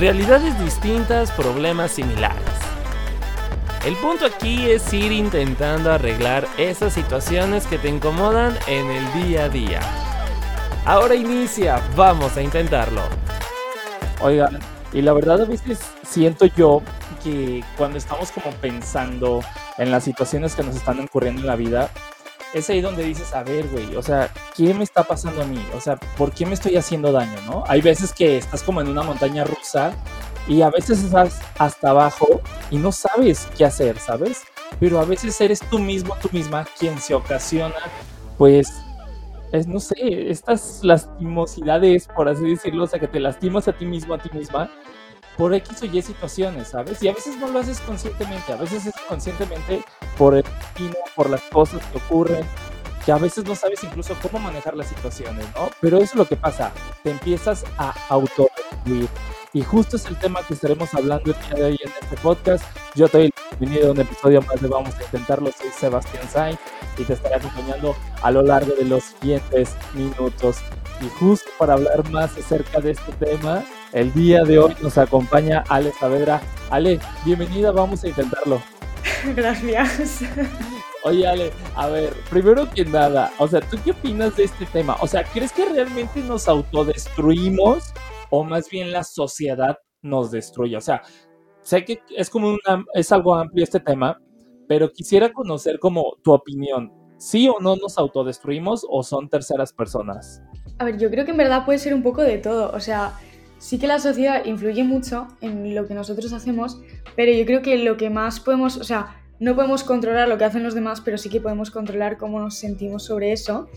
realidades distintas, problemas similares. El punto aquí es ir intentando arreglar esas situaciones que te incomodan en el día a día. Ahora inicia, vamos a intentarlo. Oigan, y la verdad a veces siento yo que cuando estamos como pensando en las situaciones que nos están ocurriendo en la vida, es ahí donde dices, a ver, güey, o sea, ¿qué me está pasando a mí? O sea, ¿por qué me estoy haciendo daño, no? Hay veces que estás como en una montaña rusa y a veces estás hasta abajo y no sabes qué hacer, ¿sabes? Pero a veces eres tú mismo, tú misma, quien se ocasiona, pues, es, no sé, estas lastimosidades, por así decirlo, o sea, que te lastimas a ti mismo, a ti misma, por X o Y situaciones, ¿sabes? Y a veces no lo haces conscientemente, a veces es conscientemente por el destino, por las cosas que ocurren, que a veces no sabes incluso cómo manejar las situaciones, ¿no? Pero eso es lo que pasa, te empiezas a autodestruir. Y justo es el tema que estaremos hablando el día de hoy en este podcast. Yo te doy bienvenido a un episodio más de Vamos a Intentarlo. Soy Sebastián Sainz y te estaré acompañando a lo largo de los siguientes minutos. Y justo para hablar más acerca de este tema, el día de hoy nos acompaña Ale Saavedra. Ale, bienvenida, vamos a intentarlo. Gracias. Oye, Ale, a ver, primero que nada, o sea, ¿tú qué opinas de este tema? O sea, ¿crees que realmente nos autodestruimos o más bien la sociedad nos destruye? O sea, sé que es como una, es algo amplio este tema, pero quisiera conocer como tu opinión. ¿Sí o no nos autodestruimos o son terceras personas? A ver, yo creo que en verdad puede ser un poco de todo. O sea, sí que la sociedad influye mucho en lo que nosotros hacemos, pero yo creo que lo que más podemos, o sea, no podemos controlar lo que hacen los demás, pero sí que podemos controlar cómo nos sentimos sobre eso.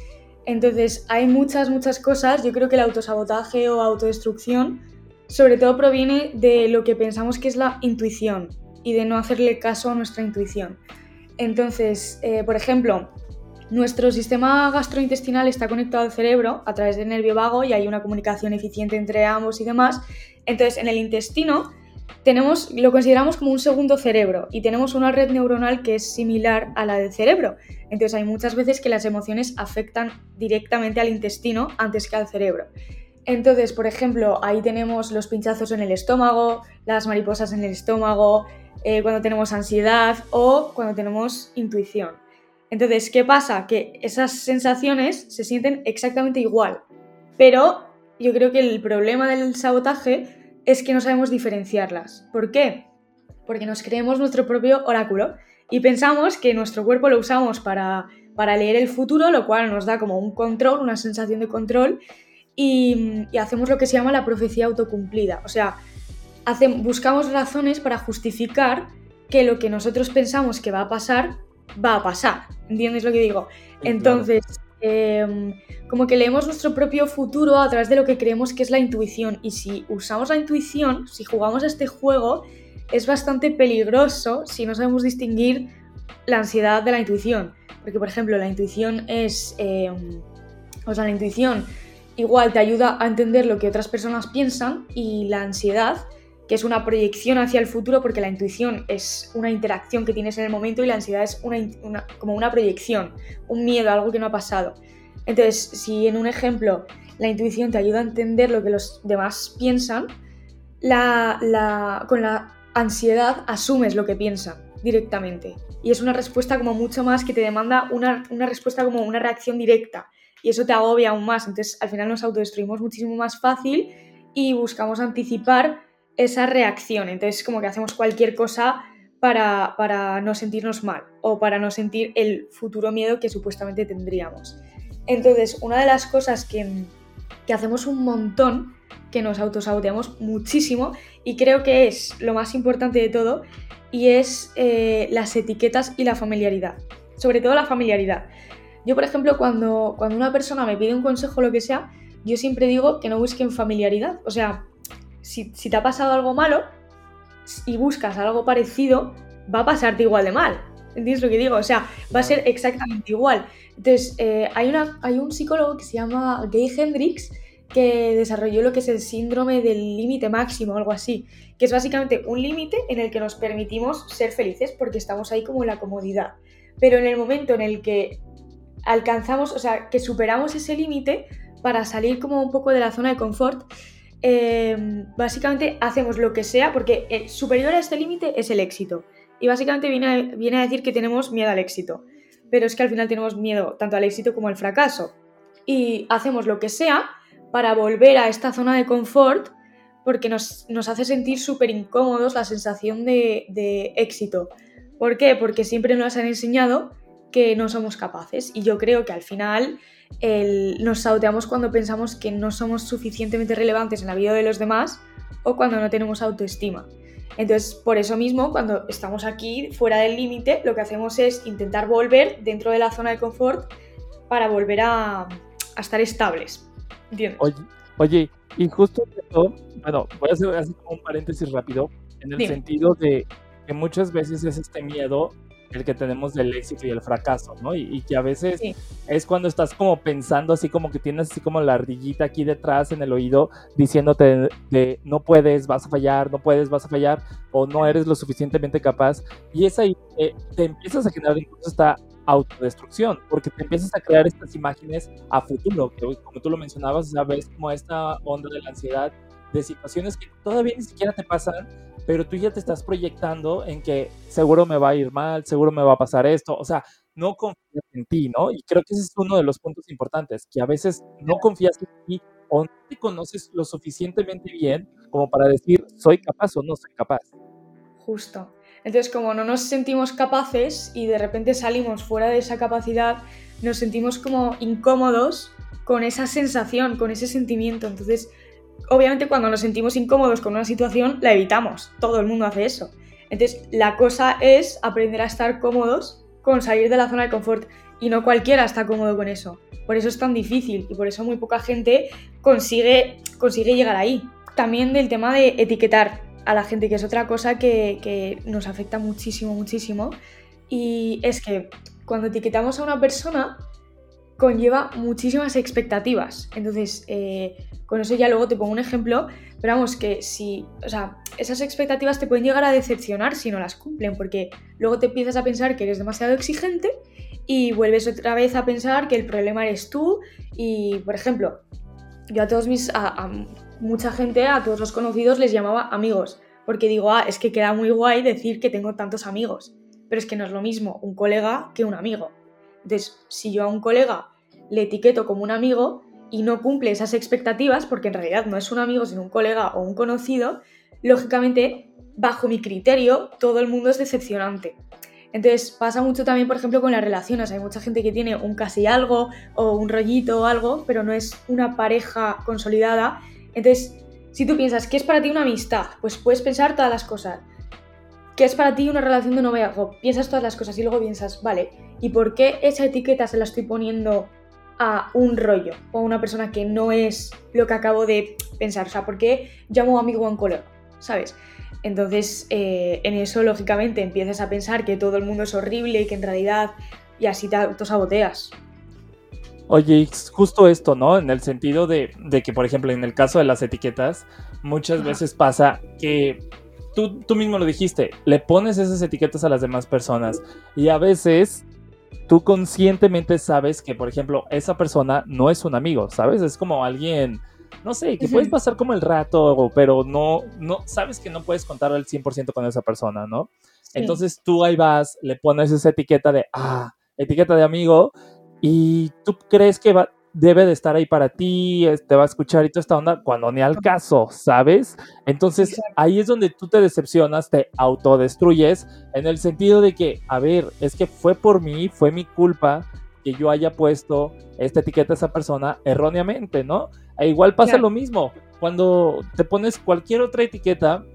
Entonces, hay muchas, muchas cosas. Yo creo que el autosabotaje o autodestrucción sobre todo proviene de lo que pensamos que es la intuición y de no hacerle caso a nuestra intuición. Entonces, eh, por ejemplo, nuestro sistema gastrointestinal está conectado al cerebro a través del nervio vago y hay una comunicación eficiente entre ambos y demás. Entonces, en el intestino tenemos, lo consideramos como un segundo cerebro y tenemos una red neuronal que es similar a la del cerebro. Entonces, hay muchas veces que las emociones afectan directamente al intestino antes que al cerebro. Entonces, por ejemplo, ahí tenemos los pinchazos en el estómago, las mariposas en el estómago, eh, cuando tenemos ansiedad o cuando tenemos intuición. Entonces, ¿qué pasa? Que esas sensaciones se sienten exactamente igual, pero yo creo que el problema del sabotaje es que no sabemos diferenciarlas. ¿Por qué? Porque nos creemos nuestro propio oráculo y pensamos que nuestro cuerpo lo usamos para, para leer el futuro, lo cual nos da como un control, una sensación de control, y, hacemos lo que se llama la profecía autocumplida. O sea, buscamos razones para justificar que lo que nosotros pensamos que va a pasar va a pasar. ¿Entiendes lo que digo? Entonces, em, como que leemos nuestro propio futuro a través de lo que creemos que es la intuición. Y si usamos la intuición, si jugamos a este juego, es bastante peligroso si no sabemos distinguir la ansiedad de la intuición. Porque, por ejemplo, la intuición es. Em, o sea, la intuición igual te ayuda a entender lo que otras personas piensan y la ansiedad que es una proyección hacia el futuro porque la intuición es una interacción que tienes en el momento y la ansiedad es una, como una proyección, un miedo, algo que no ha pasado. Entonces, si en un ejemplo la intuición te ayuda a entender lo que los demás piensan, la, con la ansiedad asumes lo que piensan directamente. Y es una respuesta como mucho más que te demanda una, una respuesta como una reacción directa. Y eso te agobia aún más. Entonces, al final nos autodestruimos muchísimo más fácil y buscamos anticipar esa reacción. Entonces, como que hacemos cualquier cosa para, no sentirnos mal o para no sentir el futuro miedo que supuestamente tendríamos. Entonces, una de las cosas que, hacemos un montón, que nos autosaboteamos muchísimo y creo que es lo más importante de todo, y es eh, las etiquetas y la familiaridad. Sobre todo la familiaridad. Yo, por ejemplo, cuando, cuando una persona me pide un consejo o lo que sea, yo siempre digo que no busquen familiaridad. O sea, si, te ha pasado algo malo y buscas algo parecido, va a pasarte igual de mal. ¿Entiendes lo que digo? O sea, va a ser exactamente igual. Entonces, eh, hay, una, hay un psicólogo que se llama Gay Hendrix que desarrolló lo que es el síndrome del límite máximo, algo así, que es básicamente un límite en el que nos permitimos ser felices porque estamos ahí como en la comodidad. Pero en el momento en el que alcanzamos, o sea, que superamos ese límite para salir como un poco de la zona de confort, em, básicamente hacemos lo que sea, porque el superior a este límite es el éxito. Y básicamente viene a, viene a decir que tenemos miedo al éxito. Pero es que al final tenemos miedo tanto al éxito como al fracaso. Y hacemos lo que sea para volver a esta zona de confort porque nos, hace sentir súper incómodos la sensación de, de éxito. ¿Por qué? Porque siempre nos han enseñado que no somos capaces. Y yo creo que al final nos sauteamos cuando pensamos que no somos suficientemente relevantes en la vida de los demás o cuando no tenemos autoestima. Entonces, por eso mismo, cuando estamos aquí fuera del límite, lo que hacemos es intentar volver dentro de la zona de confort para volver a, estar estables. ¿Entiendes? Oye, oye, y justo esto, bueno, voy a hacer así como un paréntesis rápido, en el sentido de que muchas veces es este miedo el que tenemos del éxito y el fracaso, ¿no? Y, que a veces es cuando estás como pensando así como que tienes así como la ardillita aquí detrás en el oído diciéndote de, no puedes, vas a fallar, no puedes, vas a fallar o no eres lo suficientemente capaz. Y es ahí eh, te empiezas a generar incluso esta autodestrucción, porque te empiezas a crear estas imágenes a futuro, que como tú lo mencionabas, sabes como esta onda de la ansiedad de situaciones que todavía ni siquiera te pasan, pero tú ya te estás proyectando en que seguro me va a ir mal, seguro me va a pasar esto, o sea, no confías en ti, ¿no? Y creo que ese es uno de los puntos importantes, que a veces no confías en ti o no te conoces lo suficientemente bien como para decir soy capaz o no soy capaz. Justo. Entonces, como no nos sentimos capaces y de repente salimos fuera de esa capacidad, nos sentimos como incómodos con esa sensación, con ese sentimiento. Entonces, obviamente cuando nos sentimos incómodos con una situación, la evitamos. Todo el mundo hace eso. Entonces, la cosa es aprender a estar cómodos con salir de la zona de confort. Y no cualquiera está cómodo con eso. Por eso es tan difícil y por eso muy poca gente consigue, consigue llegar ahí. También del tema de etiquetar a la gente, que es otra cosa que, que nos afecta muchísimo, muchísimo. Y es que cuando etiquetamos a una persona, conlleva muchísimas expectativas. Entonces, eh, con eso ya luego te pongo un ejemplo, pero vamos, que si, o sea, esas expectativas te pueden llegar a decepcionar si no las cumplen, porque luego te empiezas a pensar que eres demasiado exigente y vuelves otra vez a pensar que el problema eres tú y, por ejemplo, yo a todos mis, a, mucha gente, a todos los conocidos les llamaba amigos, porque digo, ah, es que queda muy guay decir que tengo tantos amigos, pero es que no es lo mismo un colega que un amigo. Entonces, si yo a un colega le etiqueto como un amigo y no cumple esas expectativas, porque en realidad no es un amigo, sino un colega o un conocido, lógicamente, bajo mi criterio, todo el mundo es decepcionante. Entonces pasa mucho también, por ejemplo, con las relaciones. Hay mucha gente que tiene un casi algo o un rollito o algo, pero no es una pareja consolidada. Entonces, si tú piensas, ¿qué es para ti una amistad? Pues puedes pensar todas las cosas. ¿Qué es para ti una relación de noviazgo? Piensas todas las cosas y luego piensas, vale, ¿y por qué esa etiqueta se la estoy poniendo a un rollo o a una persona que no es lo que acabo de pensar? O sea, ¿por qué llamo amigo a un colega? ¿Sabes? Entonces, eh, en eso, lógicamente, empiezas a pensar que todo el mundo es horrible y que en realidad, y así te autosaboteas. Oye, justo esto, ¿no? En el sentido de, que, por ejemplo, en el caso de las etiquetas, muchas veces pasa que tú, tú mismo lo dijiste, le pones esas etiquetas a las demás personas y a veces tú conscientemente sabes que, por ejemplo, esa persona no es un amigo, ¿sabes? Es como alguien, no sé, que puedes pasar como el rato, pero no, no, sabes que no puedes contar al 100% con esa persona, ¿no? Entonces tú ahí vas, le pones esa etiqueta de, ah, etiqueta de amigo, y tú crees que va, debe de estar ahí para ti, te va a escuchar y toda esta onda, cuando ni al caso, ¿sabes? Entonces ahí es donde tú te decepcionas, te autodestruyes, en el sentido de que, a ver, es que fue por mí, fue mi culpa que yo haya puesto esta etiqueta a esa persona erróneamente, ¿no? E igual pasa lo mismo, cuando te pones cualquier otra etiqueta,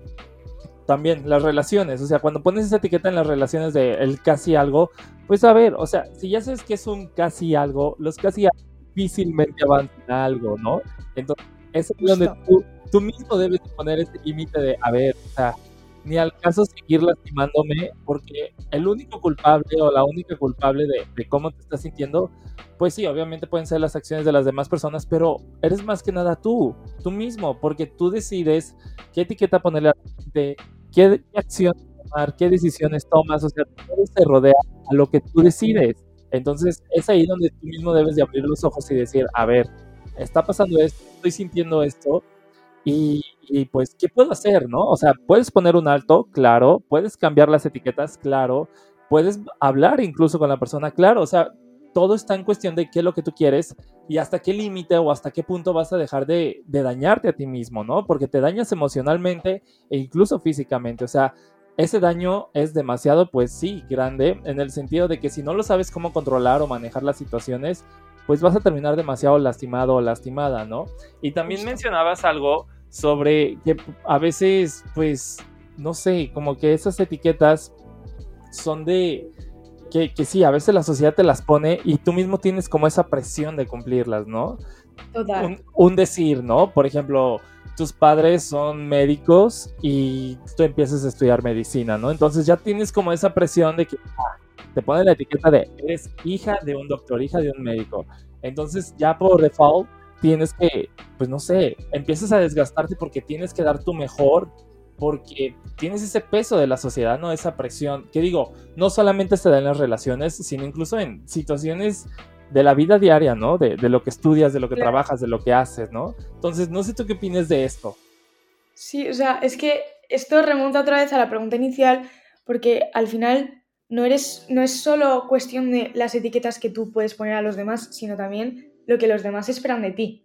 también las relaciones, o sea, cuando pones esa etiqueta en las relaciones de el casi algo, pues a ver, o sea, si ya sabes que es un casi algo, los casi algo difícilmente avanzan algo, ¿no? Entonces, es donde tú, tú mismo debes poner ese límite de, a ver, o sea, ni al caso seguir lastimándome, porque el único culpable o la única culpable de, de, cómo te estás sintiendo, pues sí, obviamente pueden ser las acciones de las demás personas, pero eres más que nada tú, tú mismo, porque tú decides qué etiqueta ponerle a la gente, qué, qué acción tomar, qué decisiones tomas, o sea, todo se rodea a lo que tú decides. Entonces es ahí donde tú mismo debes de abrir los ojos y decir, a ver, está pasando esto, estoy sintiendo esto Y, pues, ¿qué puedo hacer, no? O sea, puedes poner un alto, claro, puedes cambiar las etiquetas, claro, puedes hablar incluso con la persona, claro, o sea, todo está en cuestión de qué es lo que tú quieres y hasta qué límite o hasta qué punto vas a dejar de, dañarte a ti mismo, ¿no? Porque te dañas emocionalmente e incluso físicamente. O sea, ese daño es demasiado, pues sí, grande, en el sentido de que si no lo sabes cómo controlar o manejar las situaciones, pues vas a terminar demasiado lastimado o lastimada, ¿no? Y también mencionabas algo sobre que a veces, pues, no sé, como que esas etiquetas son de que, sí, a veces la sociedad te las pone y tú mismo tienes como esa presión de cumplirlas, ¿no? Total. Un, decir, ¿no? Por ejemplo, tus padres son médicos y tú empiezas a estudiar medicina, ¿no? Entonces ya tienes como esa presión de que ah, te pone la etiqueta de eres hija de un doctor, hija de un médico. Entonces ya por default tienes que, pues no sé, empiezas a desgastarte porque tienes que dar tu mejor porque tienes ese peso de la sociedad, ¿no? Esa presión, que digo, no solamente se da en las relaciones, sino incluso en situaciones de la vida diaria, ¿no? De, lo que estudias, de lo que trabajas, de lo que haces, ¿no? Entonces, no sé tú qué opinas de esto. Sí, o sea, es que esto remonta otra vez a la pregunta inicial, porque al final no, eres, no es solo cuestión de las etiquetas que tú puedes poner a los demás, sino también lo que los demás esperan de ti.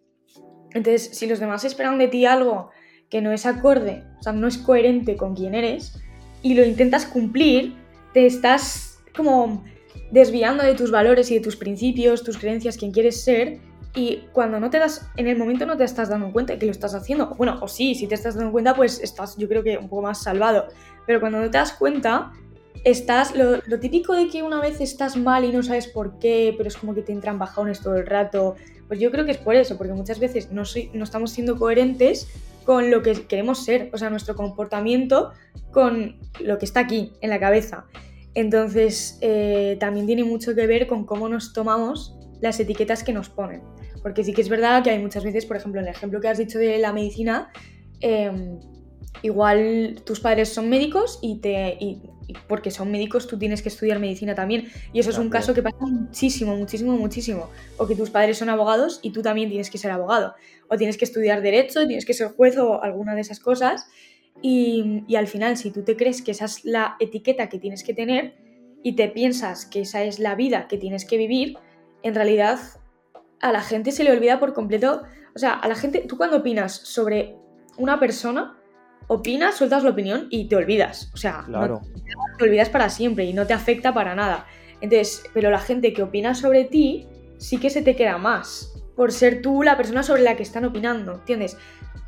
Entonces, si los demás esperan de ti algo que no es acorde, o sea, no es coherente con quién eres, y lo intentas cumplir, te estás como desviando de tus valores y de tus principios, tus creencias, quién quieres ser, y cuando no te das, en el momento no te estás dando cuenta de que lo estás haciendo. Bueno, o sí, si te estás dando cuenta, pues estás, yo creo que un poco más salvado. Pero cuando no te das cuenta, estás, lo, típico de que una vez estás mal y no sabes por qué, pero es como que te entran bajones todo el rato, pues yo creo que es por eso, porque muchas veces no, no estamos siendo coherentes con lo que queremos ser, o sea, nuestro comportamiento con lo que está aquí, en la cabeza. Entonces, eh, también tiene mucho que ver con cómo nos tomamos las etiquetas que nos ponen. Porque sí que es verdad que hay muchas veces, por ejemplo, en el ejemplo que has dicho de la medicina, em, igual tus padres son médicos y, te, porque son médicos tú tienes que estudiar medicina también. Y eso es un caso que pasa muchísimo, muchísimo, muchísimo. O que tus padres son abogados y tú también tienes que ser abogado. O tienes que estudiar derecho, tienes que ser juez o alguna de esas cosas. Y, y al final, si tú te crees que esa es la etiqueta que tienes que tener y te piensas que esa es la vida que tienes que vivir, en realidad a la gente se le olvida por completo. O sea, a la gente, tú cuando opinas sobre una persona, opinas, sueltas la opinión y te olvidas. O sea, te olvidas para siempre y no te afecta para nada. Entonces, pero la gente que opina sobre ti sí que se te queda más por ser tú la persona sobre la que están opinando, ¿entiendes?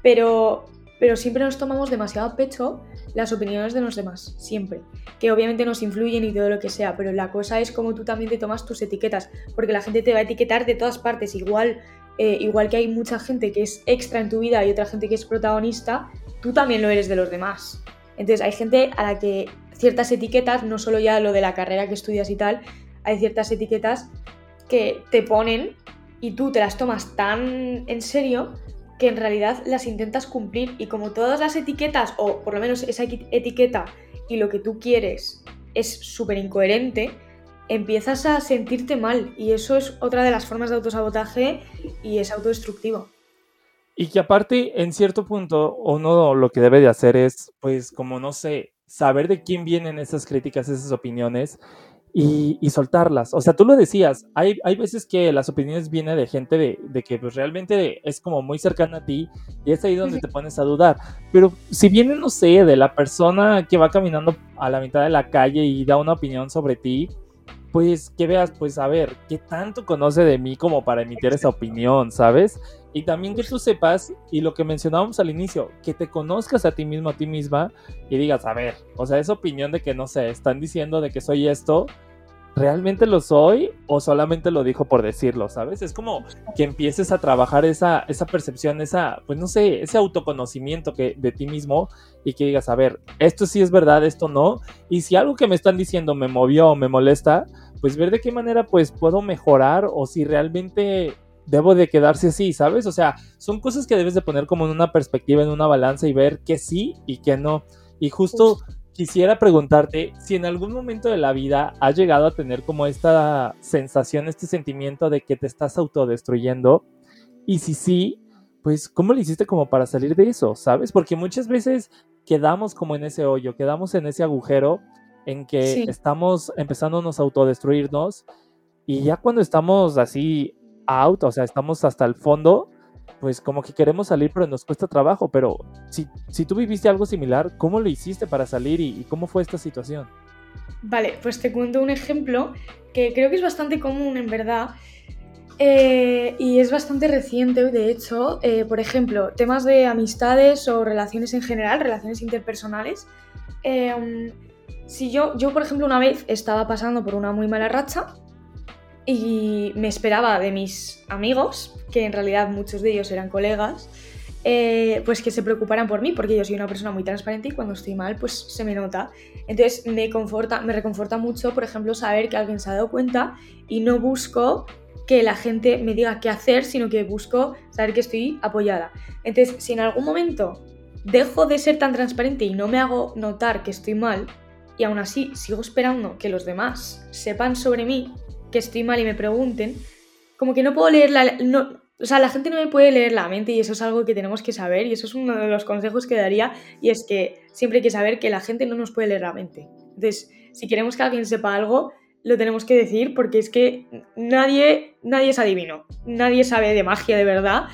Pero, pero siempre nos tomamos demasiado a pecho las opiniones de los demás, siempre. Que obviamente nos influyen y todo lo que sea, pero la cosa es cómo tú también te tomas tus etiquetas, porque la gente te va a etiquetar de todas partes, igual, eh, igual que hay mucha gente que es extra en tu vida y otra gente que es protagonista, tú también lo eres de los demás. Entonces hay gente a la que ciertas etiquetas, no solo ya lo de la carrera que estudias y tal, hay ciertas etiquetas que te ponen y tú te las tomas tan en serio que en realidad las intentas cumplir y como todas las etiquetas, o por lo menos esa etiqueta y lo que tú quieres es súper incoherente, empiezas a sentirte mal y eso es otra de las formas de autosabotaje y es autodestructivo. Y que aparte, en cierto punto, uno lo que debe de hacer es, pues, como no sé, saber de quién vienen esas críticas, esas opiniones y, soltarlas. O sea, tú lo decías, hay, hay veces que las opiniones vienen de gente de, de, que pues, realmente es como muy cercana a ti y es ahí donde te pones a dudar. Pero si viene, no sé, de la persona que va caminando a la mitad de la calle y da una opinión sobre ti, pues que veas, pues a ver, qué tanto conoce de mí como para emitir esa opinión, ¿sabes? Y también que tú sepas, y lo que mencionábamos al inicio, que te conozcas a ti mismo, a ti misma, y digas, a ver, o sea, esa opinión de que, no sé, están diciendo de que soy esto, ¿realmente lo soy o solamente lo dijo por decirlo, sabes? Es como que empieces a trabajar esa, esa percepción, esa, pues no sé, ese autoconocimiento que, de ti mismo y que digas, a ver, esto sí es verdad, esto no, y si algo que me están diciendo me movió o me molesta, pues ver de qué manera pues puedo mejorar o si realmente debo de quedarse así, ¿sabes? O sea, son cosas que debes de poner como en una perspectiva, en una balanza y ver que sí y que no. Y justo quisiera preguntarte si en algún momento de la vida has llegado a tener como esta sensación, este sentimiento de que te estás autodestruyendo. Y si sí, pues, ¿cómo le hiciste como para salir de eso? ¿Sabes? Porque muchas veces quedamos como en ese hoyo, quedamos en ese agujero en que estamos empezándonos a autodestruirnos y ya cuando estamos así out, o sea, estamos hasta el fondo, pues como que queremos salir, pero nos cuesta trabajo. Pero si, si tú viviste algo similar, ¿cómo lo hiciste para salir y, cómo fue esta situación? Vale, pues te cuento un ejemplo que creo que es bastante común en verdad. Eh, y es bastante reciente, de hecho. Eh, por ejemplo, temas de amistades o relaciones en general, relaciones interpersonales. Em, si yo, yo, por ejemplo, una vez estaba pasando por una muy mala racha y me esperaba de mis amigos, que en realidad muchos de ellos eran colegas, eh, pues que se preocuparan por mí, porque yo soy una persona muy transparente y cuando estoy mal, pues se me nota. Entonces me conforta, me reconforta mucho, por ejemplo, saber que alguien se ha dado cuenta y no busco que la gente me diga qué hacer, sino que busco saber que estoy apoyada. Entonces, si en algún momento dejo de ser tan transparente y no me hago notar que estoy mal, y aún así sigo esperando que los demás sepan sobre mí, que estoy mal y me pregunten, como que no puedo leer la... No, o sea, la gente no me puede leer la mente y eso es algo que tenemos que saber y eso es uno de los consejos que daría y es que siempre hay que saber que la gente no nos puede leer la mente. Entonces, si queremos que alguien sepa algo, lo tenemos que decir porque es que nadie, nadie es adivino, nadie sabe de magia de verdad.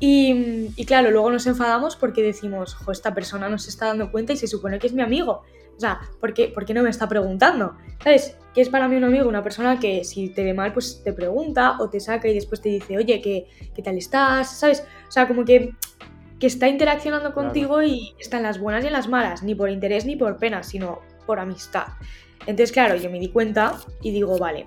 Y, y claro, luego nos enfadamos porque decimos, jo, esta persona no se está dando cuenta y se supone que es mi amigo. O sea, ¿por qué, ¿por qué no me está preguntando? ¿Sabes? ¿Qué es para mí un amigo? Una persona que si te ve mal, pues te pregunta o te saca y después te dice, oye, ¿qué, qué tal estás? ¿Sabes? O sea, como que, que está interaccionando contigo y está en las buenas y en las malas, ni por interés ni por pena, sino por amistad. Entonces, claro, yo me di cuenta y digo, vale,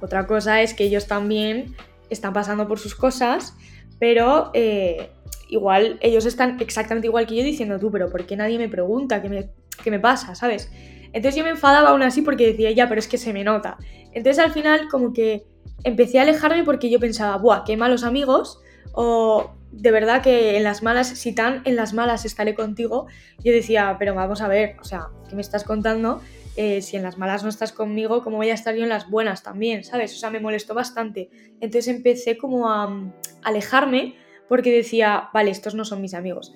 otra cosa es que ellos también están pasando por sus cosas, pero eh, igual ellos están exactamente igual que yo diciendo tú, pero ¿por qué nadie me pregunta? ¿Qué me, qué me pasa? ¿Sabes? Entonces yo me enfadaba aún así porque decía, ya, pero es que se me nota. Entonces al final como que empecé a alejarme porque yo pensaba, buah, qué malos amigos, o de verdad que en las malas, si tan en las malas estaré contigo, yo decía, pero vamos a ver, o sea, ¿qué me estás contando? Eh, si en las malas no estás conmigo, ¿cómo voy a estar yo en las buenas también? ¿Sabes? O sea, me molestó bastante. Entonces empecé como a alejarme porque decía, vale, estos no son mis amigos.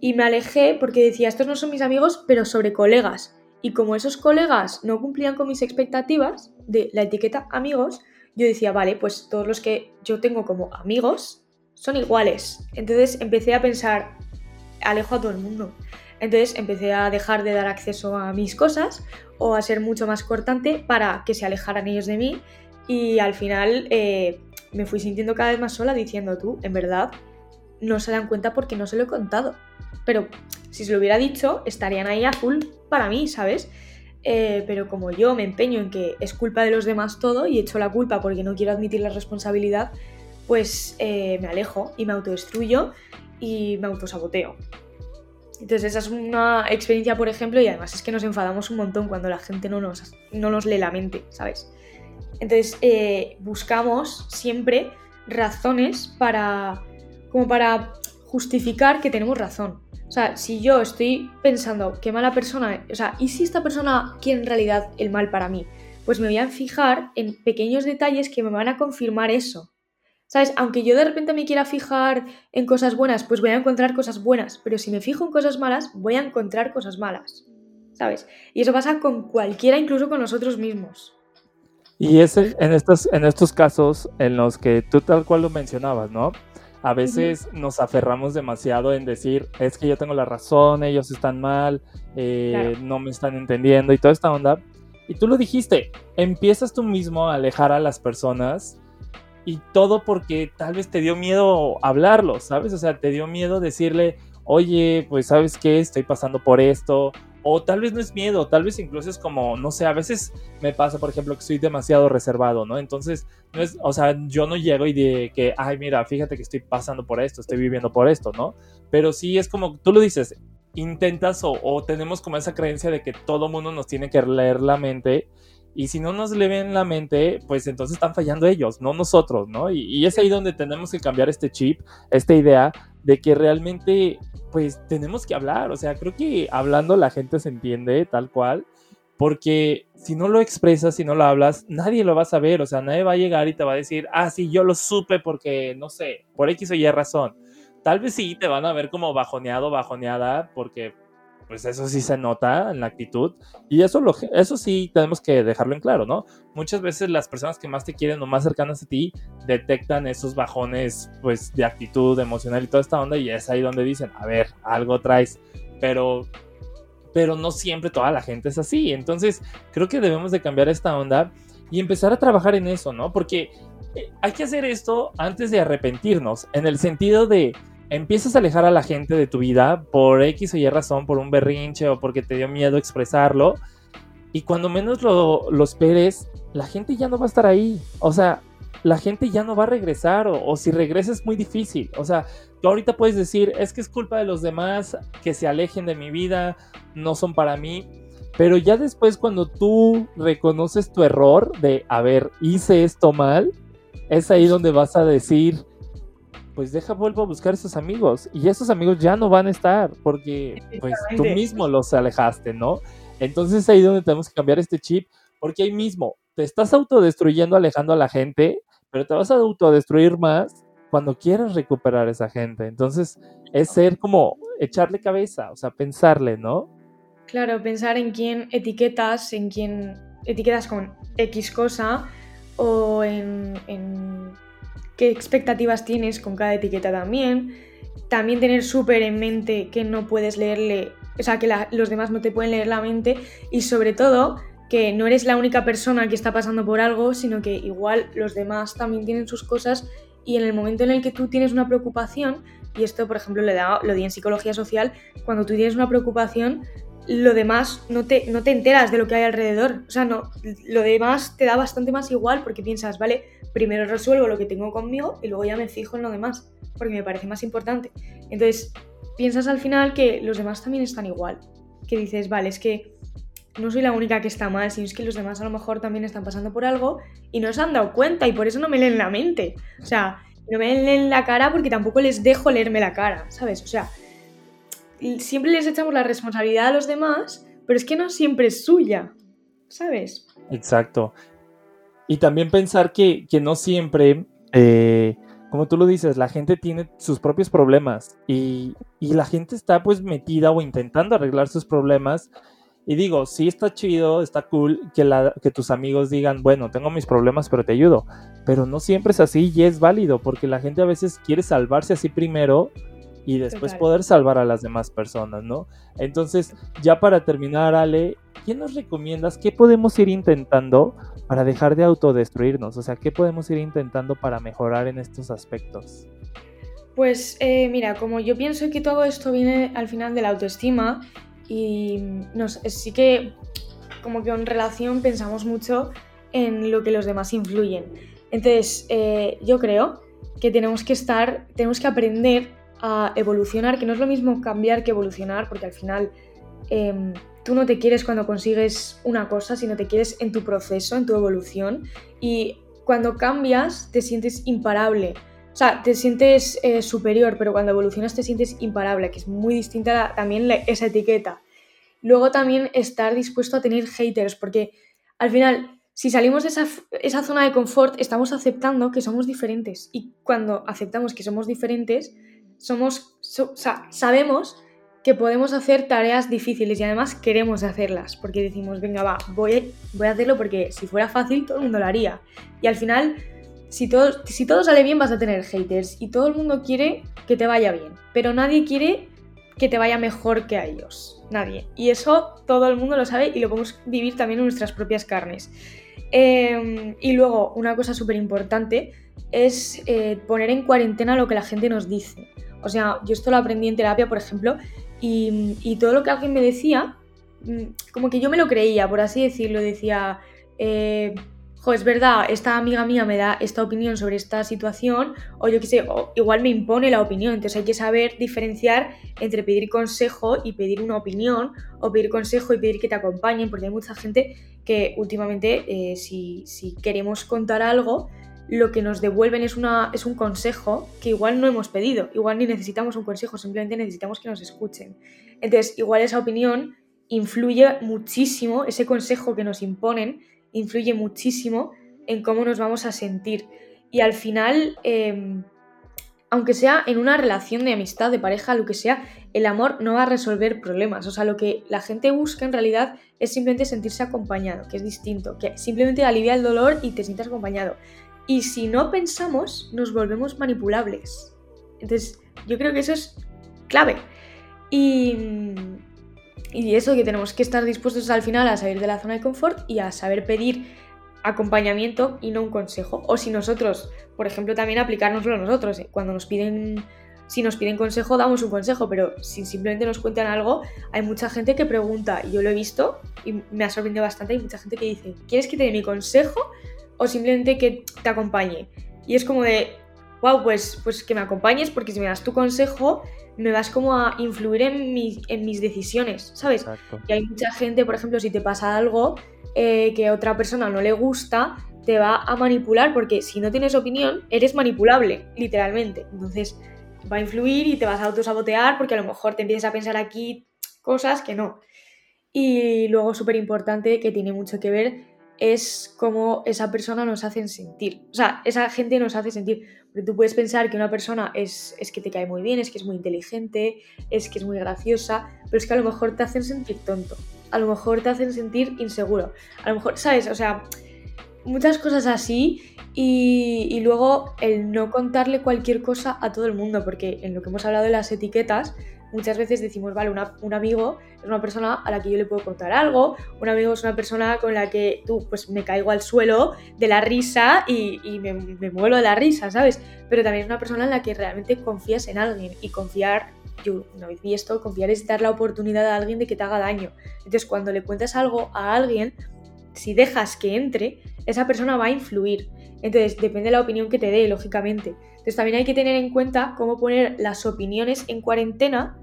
Y me alejé porque decía, estos no son mis amigos, pero sobre colegas. Y como esos colegas no cumplían con mis expectativas de la etiqueta amigos, yo decía, vale, pues todos los que yo tengo como amigos son iguales. Entonces empecé a pensar, alejo a todo el mundo. Entonces empecé a dejar de dar acceso a mis cosas o a ser mucho más cortante para que se alejaran ellos de mí y al final eh, me fui sintiendo cada vez más sola diciendo tú, en verdad, no se dan cuenta porque no se lo he contado. Pero si se lo hubiera dicho, estarían ahí a full para mí, ¿sabes? Eh, pero como yo me empeño en que es culpa de los demás todo y echo la culpa porque no quiero admitir la responsabilidad, pues eh, me alejo y me autodestruyo y me autosaboteo. Entonces esa es una experiencia, por ejemplo, y además es que nos enfadamos un montón cuando la gente no nos, no nos lee la ¿sabes? Entonces eh, buscamos siempre razones para, como para justificar que tenemos razón. O sea, si yo estoy pensando qué mala persona, o sea, ¿y si esta persona quiere en realidad el mal para mí? Pues me voy a fijar en pequeños detalles que me van a confirmar eso. ¿Sabes? Aunque yo de repente me quiera fijar en cosas buenas, pues voy a encontrar cosas buenas, pero si me fijo en cosas malas, voy a encontrar cosas malas. ¿Sabes? Y eso pasa con cualquiera, incluso con nosotros mismos. Y es en estos, en estos casos en los que tú tal cual lo mencionabas, ¿no? A veces nos aferramos demasiado en decir, es que yo tengo la razón, ellos están mal, eh, no me están entendiendo y toda esta onda. Y tú lo dijiste, empiezas tú mismo a alejar a las personas y todo porque tal vez te dio miedo hablarlo, ¿sabes? O sea, te dio miedo decirle, oye, pues sabes qué, estoy pasando por esto, o tal vez no es miedo, tal vez incluso es como, no sé, a veces me pasa, por ejemplo, que soy demasiado reservado, ¿no? Entonces, no es, o sea, yo no llego y de que, ay, mira, fíjate que estoy pasando por esto, estoy viviendo por esto, ¿no? Pero sí es como, tú lo dices, intentas o, tenemos como esa creencia de que todo mundo nos tiene que leer la mente y si no nos leen la mente, pues entonces están fallando ellos, no nosotros, ¿no? Y, y, es ahí donde tenemos que cambiar este chip, esta idea de que realmente pues tenemos que hablar, o sea, creo que hablando la gente se entiende tal cual, porque si no lo expresas, si no lo hablas, nadie lo va a saber, o sea, nadie va a llegar y te va a decir, ah, sí, yo lo supe porque, no sé, por X o Y razón. tal vez sí te van a ver como bajoneado, bajoneada, porque pues eso sí se nota en la actitud. Y eso, lo, eso sí tenemos que dejarlo en claro, ¿no? Muchas veces las personas que más te quieren o más cercanas a ti detectan esos bajones, pues, de actitud emocional y toda esta onda, y es ahí donde dicen, a ver, algo traes. Pero, pero no siempre toda la gente es así. Entonces, creo que debemos de cambiar esta onda y empezar a trabajar en eso, ¿no? Porque eh, hay que hacer esto antes de arrepentirnos, en el sentido de empiezas a alejar a la gente de tu vida por X o Y razón, por un berrinche o porque te dio miedo expresarlo. Y cuando menos lo, esperes, la gente ya no va a estar ahí. O sea, la gente ya no va a regresar o, o, si regresa es muy difícil. O sea, tú ahorita puedes decir, es que es culpa de los demás que se alejen de mi vida, no son para mí. Pero ya después cuando tú reconoces tu error de, a ver, hice esto mal, es ahí donde vas a decir, pues deja vuelvo a buscar esos amigos y esos amigos ya no van a estar porque pues tú mismo los alejaste, ¿no? Entonces ahí es donde tenemos que cambiar este chip porque ahí mismo te estás autodestruyendo alejando a la gente, pero te vas a autodestruir más cuando quieras recuperar a esa gente. Entonces es ser como echarle cabeza, o sea, pensarle, ¿no? Claro, pensar en quién etiquetas, en quién etiquetas con X cosa o en qué expectativas tienes con cada etiqueta también. También tener súper en mente que no puedes leerle, o sea, que los demás no te pueden leer la mente y sobre todo que no eres la única persona que está pasando por algo, sino que igual los demás también tienen sus cosas y en el momento en el que tú tienes una preocupación, y esto por ejemplo lo, lo di en psicología social, cuando tú tienes una preocupación, lo demás no te, no te enteras de lo que hay alrededor. O sea, no, lo demás te da bastante más igual porque piensas, vale, primero resuelvo lo que tengo conmigo y luego ya me fijo en lo demás, porque me parece más importante. Entonces, piensas al final que los demás también están igual. Que dices, vale, es que no soy la única que está mal, sino es que los demás a lo mejor también están pasando por algo y no se han dado cuenta y por eso no me leen la mente. O sea, no me leen la cara porque tampoco les dejo leerme la cara, ¿sabes? O sea, siempre les echamos la responsabilidad a los demás, pero es que no siempre es suya, ¿sabes? Exacto. Y también pensar que, no siempre, eh, como tú lo dices, la gente tiene sus propios problemas y, la gente está pues metida o intentando arreglar sus problemas. Y digo, sí está chido, está cool que, la, que tus amigos digan, bueno, tengo mis problemas, pero te ayudo. Pero no siempre es así y es válido, porque la gente a veces quiere salvarse así primero y después poder salvar a las demás personas, ¿no? Entonces, ya para terminar, Ale, ¿qué nos recomiendas? ¿Qué podemos ir intentando para dejar de autodestruirnos? O sea, ¿qué podemos ir intentando para mejorar en estos aspectos? Pues eh, mira, como yo pienso que todo esto viene al final de la autoestima y nos, sí que como que en relación pensamos mucho en lo que los demás influyen. Entonces, eh, yo creo que tenemos que estar, tenemos que aprender a evolucionar, que no es lo mismo cambiar que evolucionar, porque al final em, tú no te quieres cuando consigues una cosa, sino te quieres en tu proceso, en tu evolución, y cuando cambias te sientes imparable. O sea, te sientes eh, superior, pero cuando evolucionas te sientes imparable, que es muy distinta también esa etiqueta. Luego también estar dispuesto a tener haters, porque al final, si salimos de esa, esa zona de confort, estamos aceptando que somos diferentes. Y cuando aceptamos que somos diferentes, somos, sabemos que podemos hacer tareas difíciles y además queremos hacerlas, porque decimos, venga, va, voy, voy a hacerlo porque si fuera fácil todo el mundo lo haría. Y al final, si todo, si todo sale bien vas a tener haters y todo el mundo quiere que te vaya bien, pero nadie quiere que te vaya mejor que a ellos. Nadie. Y eso todo el mundo lo sabe y lo podemos vivir también en nuestras propias carnes. Em, y luego, una cosa súper importante es eh, poner en cuarentena lo que la gente nos dice. O sea, yo esto lo aprendí en terapia, por ejemplo, y, todo lo que alguien me decía, mm, como que yo me lo creía, por así decirlo, decía, eh, jo, es verdad, esta amiga mía me da esta opinión sobre esta situación, o yo qué sé, igual me impone la opinión, entonces hay que saber diferenciar entre pedir consejo y pedir una opinión, o pedir consejo y pedir que te acompañen, porque hay mucha gente que últimamente, eh, si queremos contar algo, lo que nos devuelven es, una, es un consejo que igual no hemos pedido, igual ni necesitamos un consejo, simplemente necesitamos que nos escuchen. Entonces, igual esa opinión influye muchísimo, ese consejo que nos imponen influye muchísimo en cómo nos vamos a sentir. Y al final, em, aunque sea en una relación de amistad, de pareja, lo que sea, el amor no va a resolver problemas. O sea, lo que la gente busca en realidad es simplemente sentirse acompañado, que es distinto, que simplemente alivia el dolor y te sientas acompañado. Y si no pensamos, nos volvemos manipulables. Entonces, yo creo que eso es clave. Y, y eso que tenemos que estar dispuestos al final a salir de la zona de confort y a saber pedir acompañamiento y no un consejo. O si nosotros, por ejemplo, también aplicárnoslo nosotros. ¿eh? Cuando nos piden, si nos piden consejo, damos un consejo, pero si simplemente nos cuentan algo, hay mucha gente que pregunta, y yo lo he visto y me ha sorprendido bastante, hay mucha gente que dice, ¿quieres que te dé mi consejo o simplemente que te acompañe? Y es como de, wow, pues, pues que me acompañes porque si me das tu consejo, me vas como a influir en, en mis decisiones, ¿sabes? Y hay mucha gente, por ejemplo, si te pasa algo, eh, que a otra persona no le gusta, te va a manipular porque si no tienes opinión, eres manipulable, literalmente. Entonces va a influir y te vas a autosabotear porque a lo mejor te empiezas a pensar aquí cosas que no. Y luego súper importante que tiene mucho que ver es cómo esa persona nos hace sentir. O sea, esa gente nos hace sentir. Porque tú puedes pensar que una persona es, es, que te cae muy bien, es que es muy inteligente, es que es muy graciosa, pero es que a lo mejor te hacen sentir tonto a lo mejor te hacen sentir inseguro. A lo mejor, ¿sabes? O sea, muchas cosas así y, luego el no contarle cualquier cosa a todo el mundo, porque en lo que hemos hablado de las etiquetas, muchas veces decimos, vale, un amigo es una persona a la que yo le puedo contar algo, un amigo es una persona con la que tú, pues me caigo al suelo de la risa y, me, me muero de la risa, ¿sabes? Pero también es una persona en la que realmente confías en alguien y confiar yo una vez vi esto, confiar es dar la oportunidad a alguien de que te haga daño. Entonces, cuando le cuentas algo a alguien, si dejas que entre, esa persona va a influir. Entonces, depende de la opinión que te dé, lógicamente. Entonces, también hay que tener en cuenta cómo poner las opiniones en cuarentena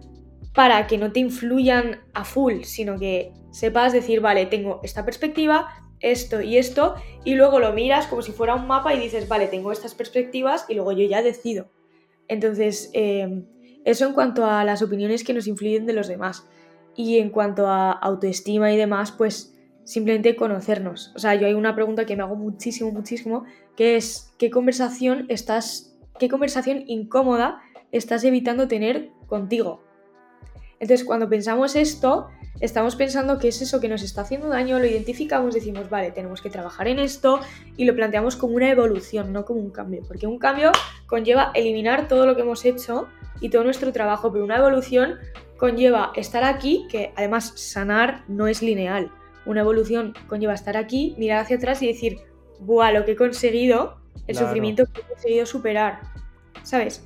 para que no te influyan a full, sino que sepas decir, vale, tengo esta perspectiva, esto y esto, y luego lo miras como si fuera un mapa y dices, vale, tengo estas perspectivas y luego yo ya decido. Entonces, eh, eso en cuanto a las opiniones que nos influyen de los demás. Y en cuanto a autoestima y demás, pues simplemente conocernos. O sea, yo hay una pregunta que me hago muchísimo, muchísimo, que es ¿qué conversación estás, qué conversación incómoda estás evitando tener contigo? Entonces, cuando pensamos esto, estamos pensando que es eso que nos está haciendo daño, lo identificamos, decimos, vale, tenemos que trabajar en esto y lo planteamos como una evolución, no como un cambio, porque un cambio conlleva eliminar todo lo que hemos hecho y todo nuestro trabajo, pero una evolución conlleva estar aquí, que además sanar no es lineal. Una evolución conlleva estar aquí, mirar hacia atrás y decir, ¡buah! Lo que he conseguido, el sufrimiento que he conseguido superar, ¿sabes?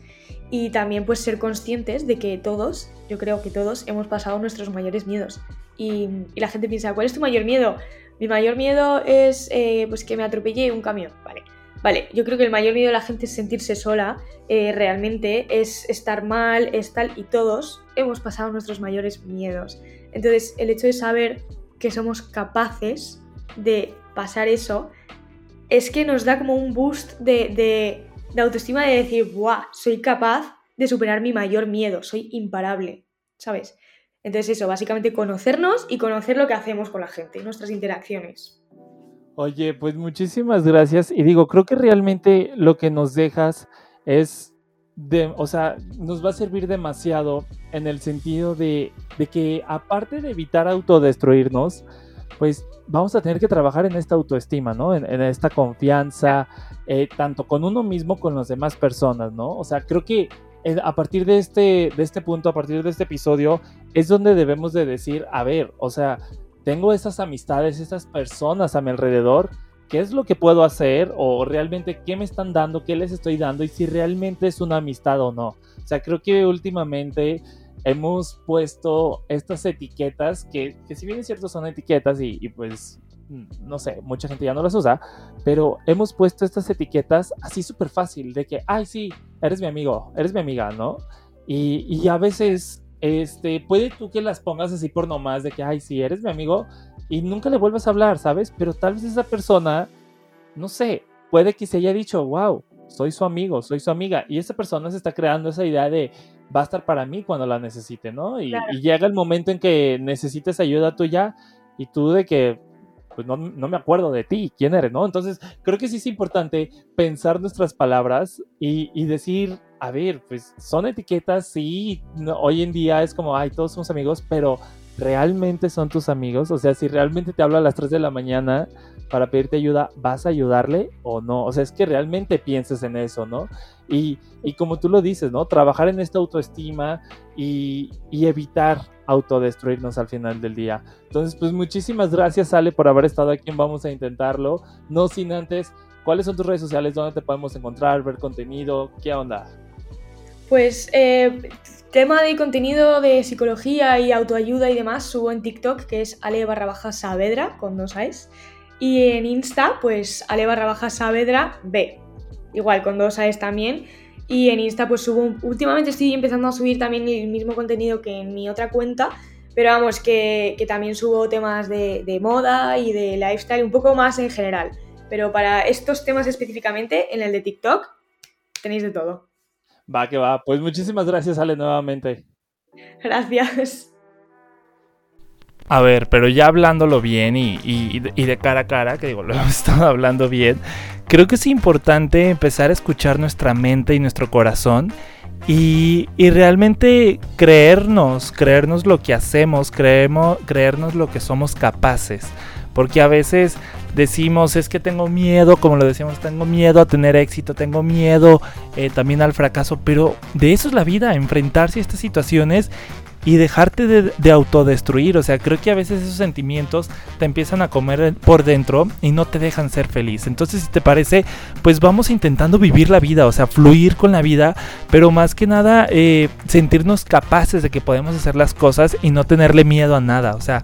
Y también pues ser conscientes de que todos, yo creo que todos hemos pasado nuestros mayores miedos. Y, la gente piensa, ¿cuál es tu mayor miedo? Mi mayor miedo es eh, pues que me atropelle un camión. Vale, Vale, yo creo que el mayor miedo de la gente es sentirse sola, eh, realmente, es estar mal, es tal, y todos hemos pasado nuestros mayores miedos. Entonces, el hecho de saber que somos capaces de pasar eso, es que nos da como un boost de, de autoestima de decir, ¡buah! Soy capaz de superar mi mayor miedo, soy imparable, ¿sabes? Entonces eso, básicamente conocernos y conocer lo que hacemos con la gente, nuestras interacciones. Oye, pues muchísimas gracias. Y digo, creo que realmente lo que nos dejas es, de, o sea, nos va a servir demasiado en el sentido de, que aparte de evitar autodestruirnos, pues vamos a tener que trabajar en esta autoestima, ¿no? En, esta confianza, eh, tanto con uno mismo, con las demás personas, ¿no? O sea, creo que eh, a partir de este, de este punto, a partir de este episodio, es donde debemos de decir, a ver, o sea, tengo esas amistades, esas personas a mi alrededor, ¿qué es lo que puedo hacer? O realmente, ¿qué me están dando? ¿Qué les estoy dando? Y si realmente es una amistad o no. O sea, creo que últimamente hemos puesto estas etiquetas, que, si bien es cierto son etiquetas y, pues no sé, mucha gente ya no las usa, pero hemos puesto estas etiquetas así súper fácil, de que, ay, sí, eres mi amigo, eres mi amiga, ¿no? Y, y a veces este, puede tú que las pongas así por nomás de que, ay, sí, eres mi amigo y nunca le vuelvas a hablar, ¿sabes? Pero tal vez esa persona, no sé, puede que se haya dicho, wow, soy su amigo, soy su amiga, y esa persona se está creando esa idea de va a estar para mí cuando la necesite, ¿no? Y, y llega el momento en que necesites ayuda tuya y tú de que, pues no, me acuerdo de ti, quién eres, ¿no? Entonces, creo que sí es importante pensar nuestras palabras y, decir, a ver, pues son etiquetas, sí, hoy en día es como, ay, todos somos amigos, pero realmente son tus amigos, o sea, si realmente te hablo a las 3 de la mañana para pedirte ayuda, ¿vas a ayudarle o no? O sea, es que realmente pienses en eso, ¿no? Y, como tú lo dices, ¿no? Trabajar en esta autoestima y, y, evitar autodestruirnos al final del día. Entonces, pues muchísimas gracias, Ale, por haber estado aquí Vamos a Intentarlo. No sin antes, ¿cuáles son tus redes sociales? ¿Dónde te podemos encontrar, ver contenido? ¿Qué onda? Pues eh, tema de contenido de psicología y autoayuda y demás subo en TikTok, que es ale barra baja saavedra, con dos A's. Y en Insta, pues ale barra baja saavedra B, igual con dos A's también. Y en Insta pues subo, últimamente estoy empezando a subir también el mismo contenido que en mi otra cuenta, pero vamos, que, también subo temas de, de moda y de lifestyle, un poco más en general. Pero para estos temas específicamente, en el de TikTok, tenéis de todo. Va, que va. Pues muchísimas gracias, Ale, nuevamente. Gracias. A ver, pero ya hablándolo bien y, de cara a cara, que digo, lo hemos estado hablando bien, creo que es importante empezar a escuchar nuestra mente y nuestro corazón y, realmente creernos, creernos lo que hacemos, creemos, creernos lo que somos capaces. Porque a veces decimos, es que tengo miedo, como lo decíamos, tengo miedo a tener éxito, tengo miedo eh, también al fracaso, pero de eso es la vida, enfrentarse a estas situaciones y dejarte de, autodestruir. O sea, creo que a veces esos sentimientos te empiezan a comer por dentro y no te dejan ser feliz. Entonces, si te parece, pues vamos intentando vivir la vida, o sea, fluir con la vida, pero más que nada eh, sentirnos capaces de que podemos hacer las cosas y no tenerle miedo a nada. O sea,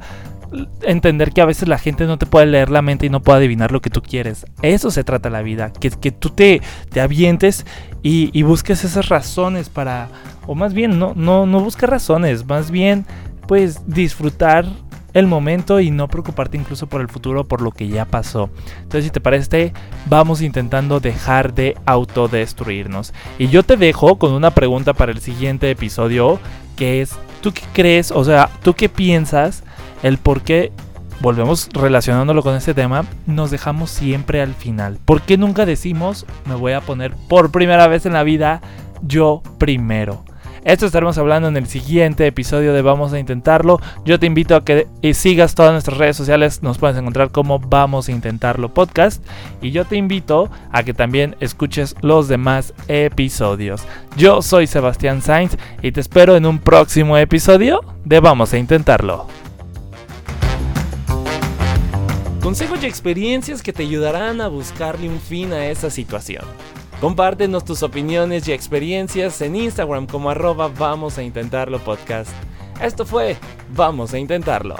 entender que a veces la gente no te puede leer la mente y no puede adivinar lo que tú quieres. Eso se trata la vida, que, que tú te, te avientes y, busques esas razones para, o más bien, no, no, no busques razones, más bien, pues disfrutar el momento y no preocuparte incluso por el futuro, por lo que ya pasó. Entonces, si te parece, vamos intentando dejar de autodestruirnos. Y yo te dejo con una pregunta para el siguiente episodio, que es, ¿tú qué crees? O sea, ¿tú qué piensas? el por qué, volvemos relacionándolo con este tema, nos dejamos siempre al final. ¿Por qué nunca decimos, me voy a poner por primera vez en la vida yo primero? Esto estaremos hablando en el siguiente episodio de Vamos a Intentarlo. Yo te invito a que sigas todas nuestras redes sociales. Nos puedes encontrar como Vamos a Intentarlo Podcast. Y yo te invito a que también escuches los demás episodios. Yo soy Sebastián Sainz y te espero en un próximo episodio de Vamos a Intentarlo. Consejos y experiencias que te ayudarán a buscarle un fin a esa situación. Compártenos tus opiniones y experiencias en Instagram como arroba vamos a intentarlo podcast. Esto fue Vamos a intentarlo.